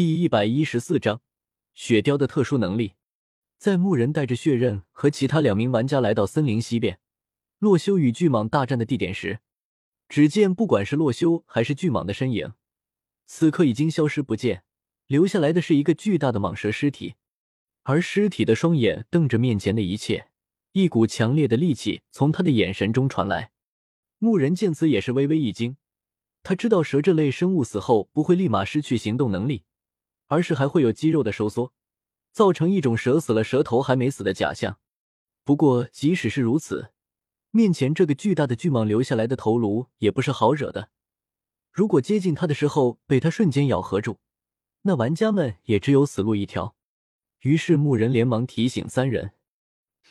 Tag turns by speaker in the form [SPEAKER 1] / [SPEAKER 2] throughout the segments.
[SPEAKER 1] 第一百一十四章，雪雕的特殊能力。在牧人带着血刃和其他两名玩家来到森林西边，洛修与巨蟒大战的地点时，只见不管是洛修还是巨蟒的身影，此刻已经消失不见，留下来的是一个巨大的蟒蛇尸体。而尸体的双眼瞪着面前的一切，一股强烈的戾气从他的眼神中传来。牧人见此也是微微一惊，他知道蛇这类生物死后不会立马失去行动能力。而是还会有肌肉的收缩，造成一种蛇死了蛇头还没死的假象。不过，即使是如此，面前这个巨大的巨蟒留下来的头颅也不是好惹的。如果接近它的时候被它瞬间咬合住，那玩家们也只有死路一条。于是，牧人连忙提醒三人：“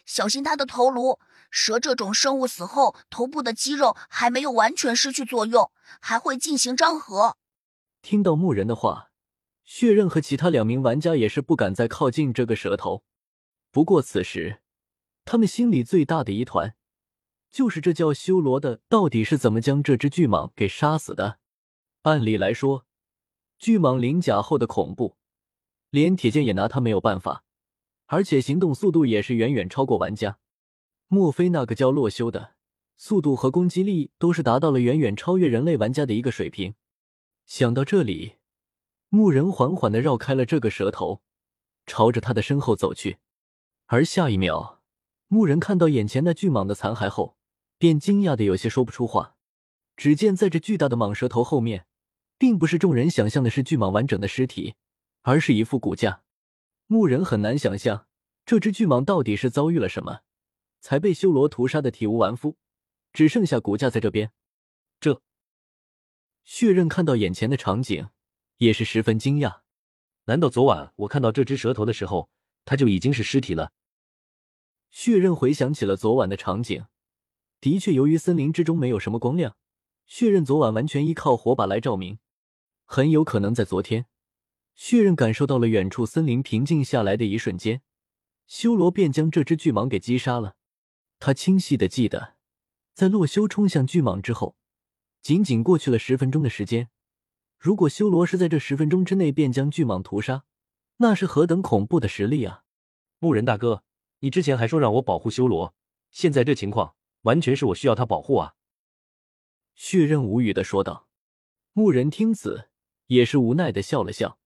[SPEAKER 2] 小心他的头颅。蛇这种生物死后，头部的肌肉还没有完全失去作用，还会进行张合。”
[SPEAKER 1] 听到牧人的话。血刃和其他两名玩家也是不敢再靠近这个蛇头。不过此时，他们心里最大的疑团，就是这叫修罗的到底是怎么将这只巨蟒给杀死的？按理来说，巨蟒鳞甲后的恐怖，连铁剑也拿他没有办法，而且行动速度也是远远超过玩家。莫非那个叫洛修的，速度和攻击力都是达到了远远超越人类玩家的一个水平？想到这里。牧人缓缓的绕开了这个蛇头，朝着他的身后走去。而下一秒，牧人看到眼前那巨蟒的残骸后，便惊讶的有些说不出话。只见在这巨大的蟒蛇头后面，并不是众人想象的是巨蟒完整的尸体，而是一副骨架。牧人很难想象这只巨蟒到底是遭遇了什么，才被修罗屠杀的体无完肤，只剩下骨架在这边。这血刃看到眼前的场景。也是十分惊讶，
[SPEAKER 3] 难道昨晚我看到这只蛇头的时候，它就已经是尸体了？
[SPEAKER 1] 血刃回想起了昨晚的场景，的确，由于森林之中没有什么光亮，血刃昨晚完全依靠火把来照明，很有可能在昨天，血刃感受到了远处森林平静下来的一瞬间，修罗便将这只巨蟒给击杀了。他清晰的记得，在洛修冲向巨蟒之后，仅仅过去了十分钟的时间。如果修罗是在这十分钟之内便将巨蟒屠杀，那是何等恐怖的实力啊！
[SPEAKER 3] 牧人大哥，你之前还说让我保护修罗，现在这情况完全是我需要他保护啊！
[SPEAKER 1] 血刃无语的说道。牧人听此也是无奈的笑了笑。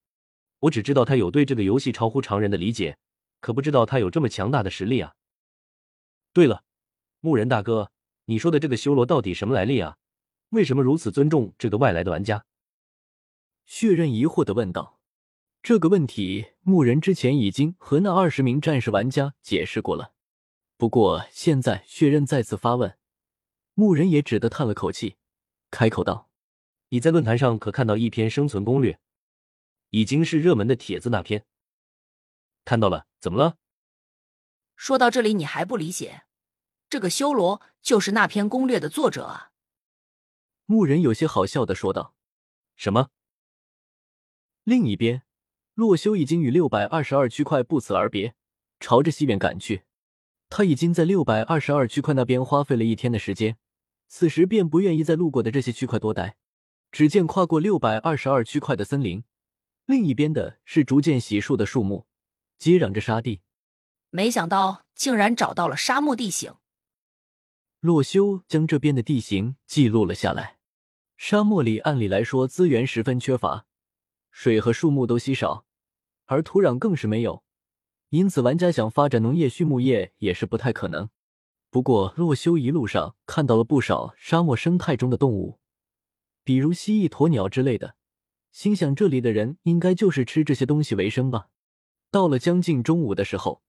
[SPEAKER 3] 我只知道他有对这个游戏超乎常人的理解，可不知道他有这么强大的实力啊！对了，牧人大哥，你说的这个修罗到底什么来历啊？为什么如此尊重这个外来的玩家？
[SPEAKER 1] 血刃疑惑的问道：“这个问题，牧人之前已经和那二十名战士玩家解释过了。不过现在血刃再次发问，牧人也只得叹了口气，开口道：‘
[SPEAKER 3] 你在论坛上可看到一篇生存攻略？已经是热门的帖子那篇。看到了？怎么了？’
[SPEAKER 2] 说到这里，你还不理解？这个修罗就是那篇攻略的作者啊！”
[SPEAKER 1] 牧人有些好笑的说道：‘
[SPEAKER 3] 什么？’
[SPEAKER 1] 另一边，洛修已经与六百二十二区块不辞而别，朝着西边赶去。他已经在六百二十二区块那边花费了一天的时间，此时便不愿意在路过的这些区块多待。只见跨过六百二十二区块的森林，另一边的是逐渐洗漱的树木，接壤着沙地。
[SPEAKER 2] 没想到竟然找到了沙漠地形。
[SPEAKER 1] 洛修将这边的地形记录了下来。沙漠里按理来说资源十分缺乏。水和树木都稀少，而土壤更是没有，因此玩家想发展农业、畜牧业也是不太可能。不过洛修一路上看到了不少沙漠生态中的动物，比如蜥蜴、鸵鸟之类的，心想这里的人应该就是吃这些东西为生吧。到了将近中午的时候，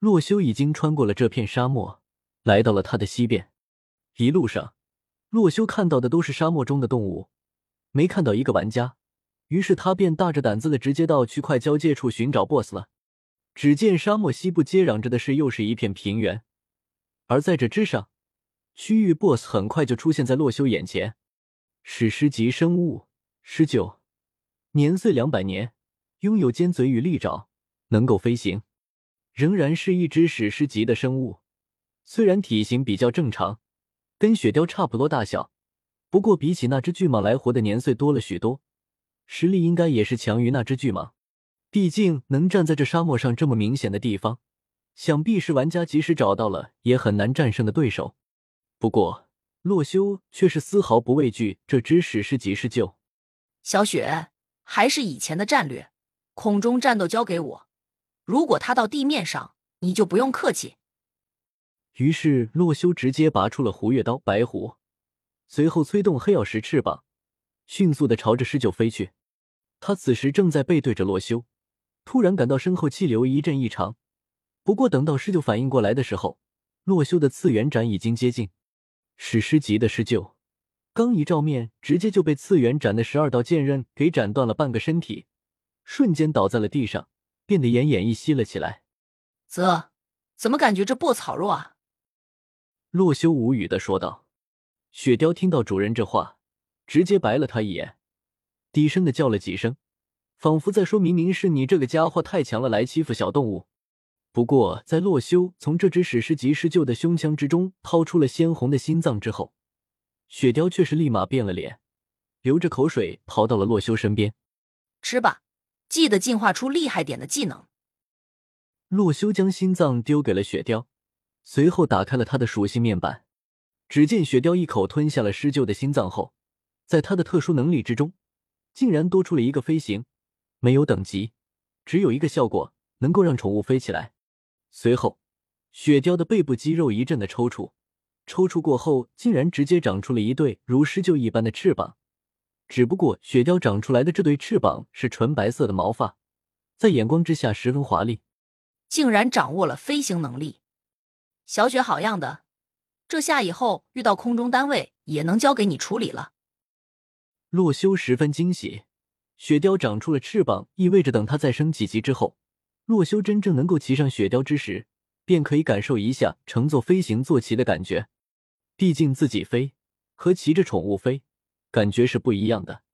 [SPEAKER 1] 洛修已经穿过了这片沙漠，来到了他的西边。一路上，洛修看到的都是沙漠中的动物，没看到一个玩家。于是他便大着胆子的直接到区块交界处寻找 BOSS 了。只见沙漠西部接壤着的是又是一片平原，而在这之上，区域 BOSS 很快就出现在洛修眼前。史诗级生物，十九，年岁两百年，拥有尖嘴与利爪，能够飞行，仍然是一只史诗级的生物。虽然体型比较正常，跟雪貂差不多大小，不过比起那只巨蟒来活的年岁多了许多。实力应该也是强于那只巨蟒。毕竟能站在这沙漠上这么明显的地方，想必是玩家即使找到了也很难战胜的对手。不过洛修却是丝毫不畏惧这只史诗级狮鹫。
[SPEAKER 4] 小雪，还是以前的战略，空中战斗交给我。如果他到地面上，你就不用客气。
[SPEAKER 1] 于是洛修直接拔出了胡月刀白狐，随后催动黑曜石翅膀，迅速的朝着狮鹫飞去。他此时正在背对着洛修。突然感到身后气流一阵异常，不过等到狮鹫反应过来的时候，洛修的次元斩已经接近。史诗级的狮鹫刚一照面，直接就被次元斩的十二道剑刃给斩断了半个身体，瞬间倒在了地上，变得奄奄一息了起来。
[SPEAKER 4] 啧，怎么感觉这破草肉啊？
[SPEAKER 1] 洛修无语的说道。雪貂听到主人这话，直接白了他一眼，低声的叫了几声。仿佛在说：“明明是你这个家伙太强了，来欺负小动物。”不过，在洛修从这只史诗级狮鹫的胸腔之中掏出了鲜红的心脏之后，雪貂却是立马变了脸，流着口水跑到了洛修身边：“
[SPEAKER 4] 吃吧，记得进化出厉害点的技能。”
[SPEAKER 1] 洛修将心脏丢给了雪貂，随后打开了他的属性面板。只见雪貂一口吞下了狮鹫的心脏后，在他的特殊能力之中，竟然多出了一个飞行。没有等级，只有一个效果，能够让宠物飞起来。随后，雪貂的背部肌肉一阵的抽搐，抽搐过后，竟然直接长出了一对如狮鹫一般的翅膀。只不过，雪貂长出来的这对翅膀是纯白色的毛发，在眼光之下十分华丽，
[SPEAKER 4] 竟然掌握了飞行能力。小雪好样的，这下以后遇到空中单位也能交给你处理了。
[SPEAKER 1] 洛修十分惊喜。雪貂长出了翅膀，意味着等它再升几级之后，洛修真正能够骑上雪雕之时，便可以感受一下乘坐飞行坐骑的感觉。毕竟自己飞和骑着宠物飞，感觉是不一样的。